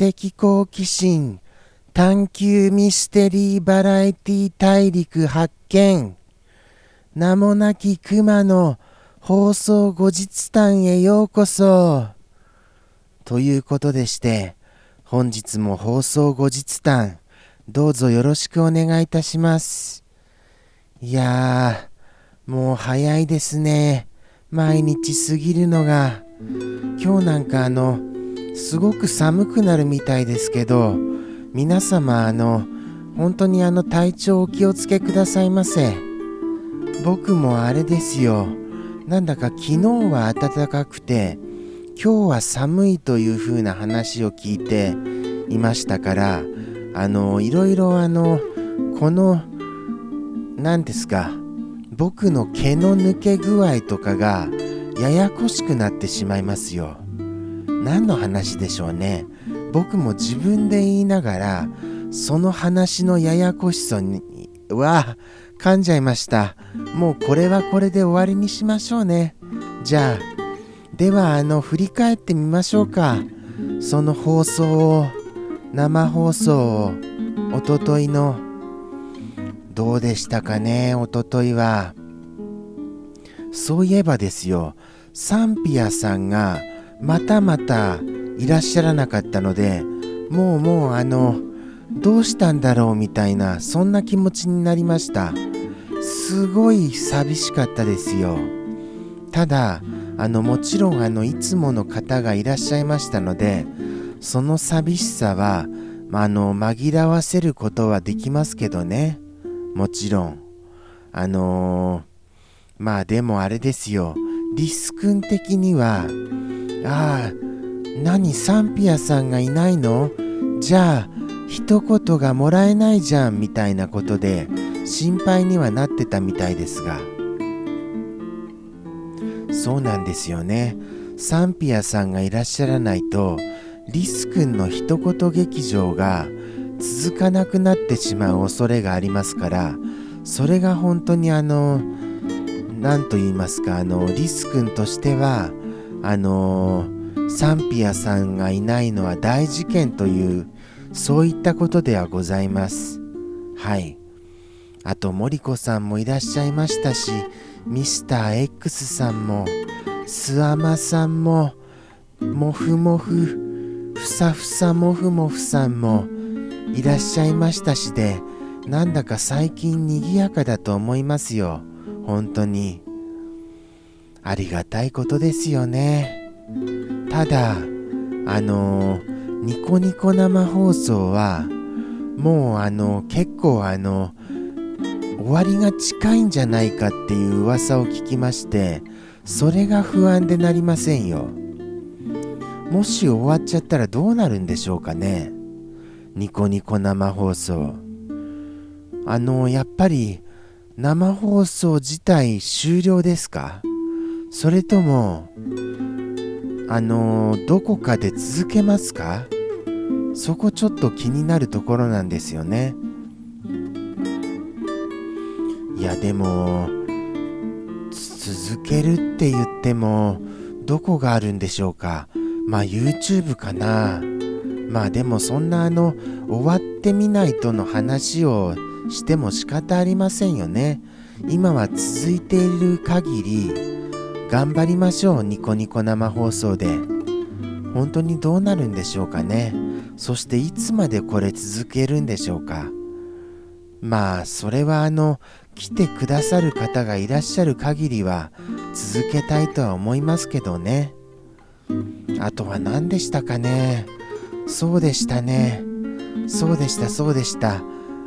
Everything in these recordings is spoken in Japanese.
的好奇心探求ミステリーバラエティ大陸発見名もなき熊の放送後日談へようこそということでして本日も放送後日談どうぞよろしくお願いいたします。いやーもう早いですね。毎日過ぎるのが。今日なんかあのすごく寒くなるみたいですけど皆様あの本当にあの体調お気をつけくださいませ。僕もあれですよ。なんだか昨日は暖かくて今日は寒いという風な話を聞いていましたからあのいろいろあのこの何ですか僕の毛の抜け具合とかがややこしくなってしまいますよ。何の話でしょうね。僕も自分で言いながらその話のややこしさには噛んじゃいました。もうこれはこれで終わりにしましょうね。じゃあではあの振り返ってみましょうか。その放送を生放送をおとといのどうでしたかねおとといは。そういえばですよサンピアさんがまたまたいらっしゃらなかったのでもうもうあのどうしたんだろうみたいなそんな気持ちになりました。すごい寂しかったですよ。ただあのもちろんあのいつもの方がいらっしゃいましたのでその寂しさは、まあの紛らわせることはできますけどね。もちろん。あのー、まあでもあれですよ。リス君的にはああ何サンピアさんがいないの？じゃあ一言がもらえないじゃんみたいなことで心配にはなってたみたいですが。そうなんですよね。サンピアさんがいらっしゃらないとリス君の一言劇場が続かなくなってしまう恐れがありますからそれが本当にあの何と言いますかあのリス君としてはあのサンピアさんがいないのは大事件というそういったことではございます。はい。あと森子さんもいらっしゃいましたしミスター X さんもスアマさんもモフモフふさふさもふもふさんもいらっしゃいましたしでなんだか最近にぎやかだと思いますよ。本当に。ありがたいことですよね。ただあのニコニコ生放送はもうあの結構あの終わりが近いんじゃないかっていう噂を聞きましてそれが不安でなりませんよ。もし終わっちゃったらどうなるんでしょうかね。ニコニコ生放送。あのやっぱり生放送自体終了ですか？それともあのどこかで続けますか？そこちょっと気になるところなんですよねいやでも続けるって言ってもどこがあるんでしょうか？まあ YouTube かな。まあでもそんなあの終わってみないとの話をしても仕方ありませんよね。今は続いている限り頑張りましょうニコニコ生放送で。本当にどうなるんでしょうかね。そしていつまでこれ続けるんでしょうか。まあそれはあの来てくださる方がいらっしゃる限りは続けたいとは思いますけどね。あとは何でしたかねそうでしたねそうでしたそうでした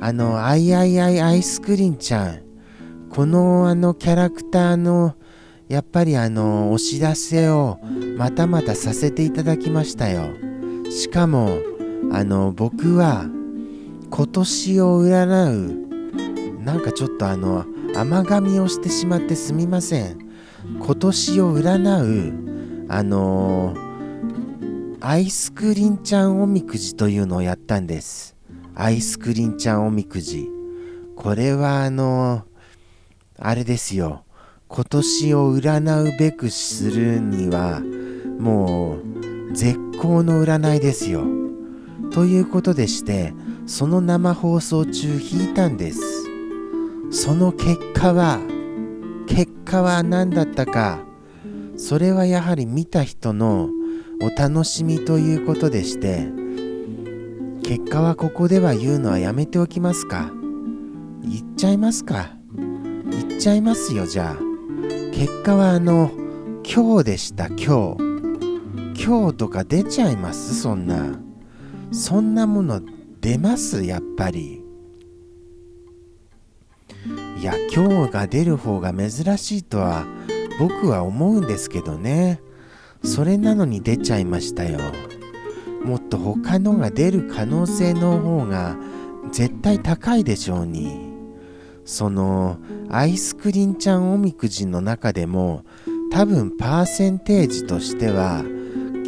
あのアイアイアイアイスクリーンちゃんこのあのキャラクターのやっぱりあのお知らせをまたまたさせていただきましたよしかもあの僕は今年を占うなんかちょっとあの甘噛みをしてしまってすみません今年を占うあのアイスクリンちゃんおみくじというのをやったんです。アイスクリンちゃんおみくじ。これはあの、あれですよ。今年を占うべくするには、もう、絶好の占いですよ。ということでしてその生放送中弾いたんです。その結果は結果は何だったか。それはやはり見た人のお楽しみということでして結果はここでは言うのはやめておきますか？言っちゃいますか？言っちゃいますよじゃあ。結果はあの今日でした。今日。今日とか出ちゃいます？そんな。そんなもの出ます？やっぱり。いや今日が出る方が珍しいとは僕は思うんですけどね。それなのに出ちゃいましたよ。もっと他のが出る可能性の方が絶対高いでしょうに。そのアイスクリンちゃんおみくじの中でも多分パーセンテージとしては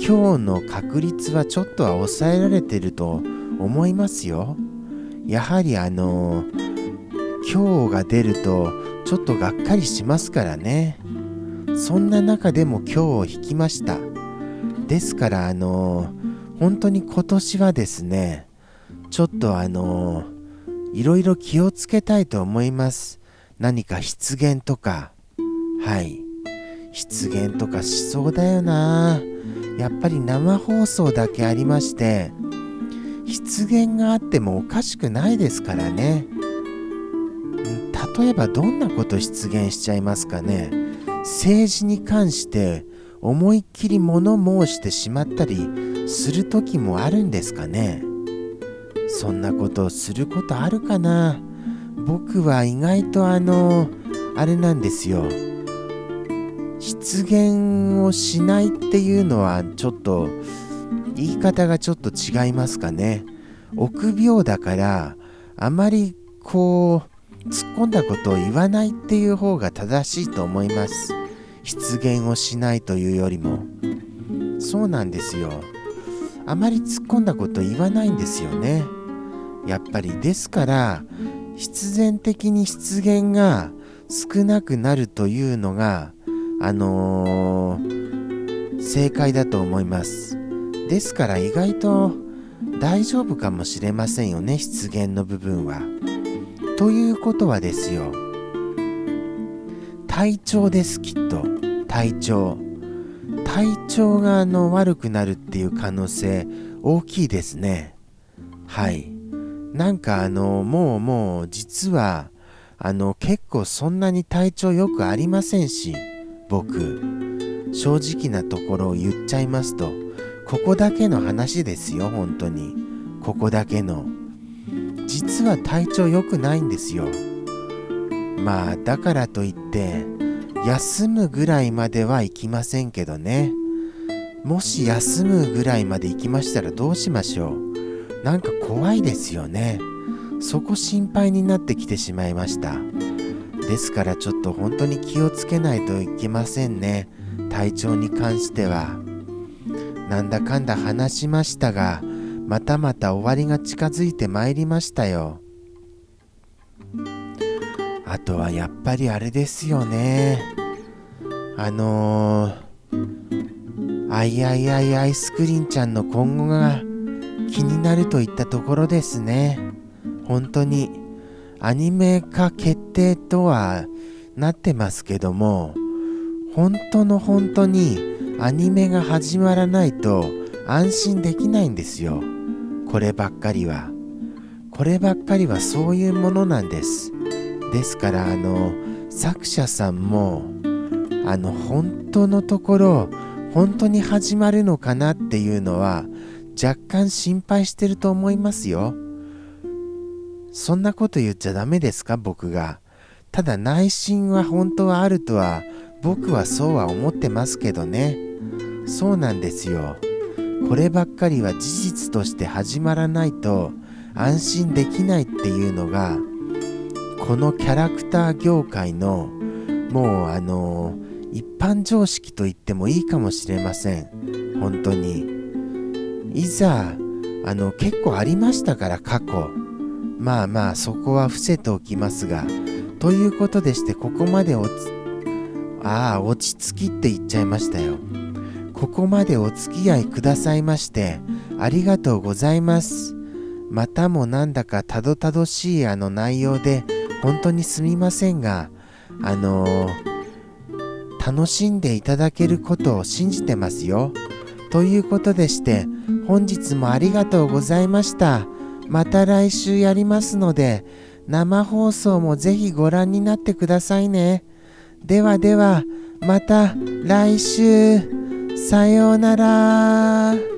今日の確率はちょっとは抑えられてると思いますよ。やはりあの今日が出るとちょっとがっかりしますからね。そんな中でも今日を引きました。ですからあの本当に今年はですねちょっとあのいろいろ気をつけたいと思います。何か失言とか。はい。失言とかしそうだよな。やっぱり生放送だけありまして。失言があってもおかしくないですからね。例えばどんなこと失言しちゃいますかね。政治に関して思いっきり物申してしまったりする時もあるんですかね。そんなことをすることあるかな？僕は意外とあのあれなんですよ。失言をしないっていうのはちょっと言い方がちょっと違いますかね。臆病だからあまりこう突っ込んだことを言わないっていう方が正しいと思います。失言をしないというよりも。そうなんですよ。あまり突っ込んだこと言わないんですよね。やっぱりですから必然的に失言が少なくなるというのがあのー、正解だと思います。ですから意外と大丈夫かもしれませんよね失言の部分は。ということはですよ。体調ですきっと。体調。体調があの悪くなるっていう可能性大きいですね。はい。なんかあのもうもう実はあの結構そんなに体調良くありませんし僕。正直なところを言っちゃいますとここだけの話ですよ本当に。ここだけの。実は体調良くないんですよ。まあだからといって休むぐらいまではいきませんけどね。もし休むぐらいまで行きましたらどうしましょう？なんか怖いですよね。そこ心配になってきてしまいました。ですからちょっと本当に気をつけないといけませんね。体調に関しては。なんだかんだ話しましたがまたまた終わりが近づいてまいりましたよ。あとはやっぱりあれですよね。あのー、あいあいあいアイスクリンちゃんの今後が気になるといったところですね。本当にアニメ化決定とはなってますけども本当の本当にアニメが始まらないと安心できないんですよ。こればっかりは。こればっかりはそういうものなんです。ですからあの作者さんもあの本当のところ本当に始まるのかなっていうのは若干心配してると思いますよ。そんなこと言っちゃダメですか僕が。ただ内心は本当はあるとは僕はそうは思ってますけどね。そうなんですよ。こればっかりは事実として始まらないと安心できないっていうのがこのキャラクター業界のもうあの一般常識と言ってもいいかもしれません本当にいざあの結構ありましたから過去。まあまあそこは伏せておきますが。ということでしてここまで落ちああ落ち着きって言っちゃいましたよ。ここまでお付き合いくださいましてありがとうございます。またもなんだかたどたどしいあの内容で本当にすみませんがあのー楽しんでいただけることを信じてますよ。ということでして本日もありがとうございました。また来週やりますので生放送もぜひご覧になってくださいね。ではではまた来週さようなら。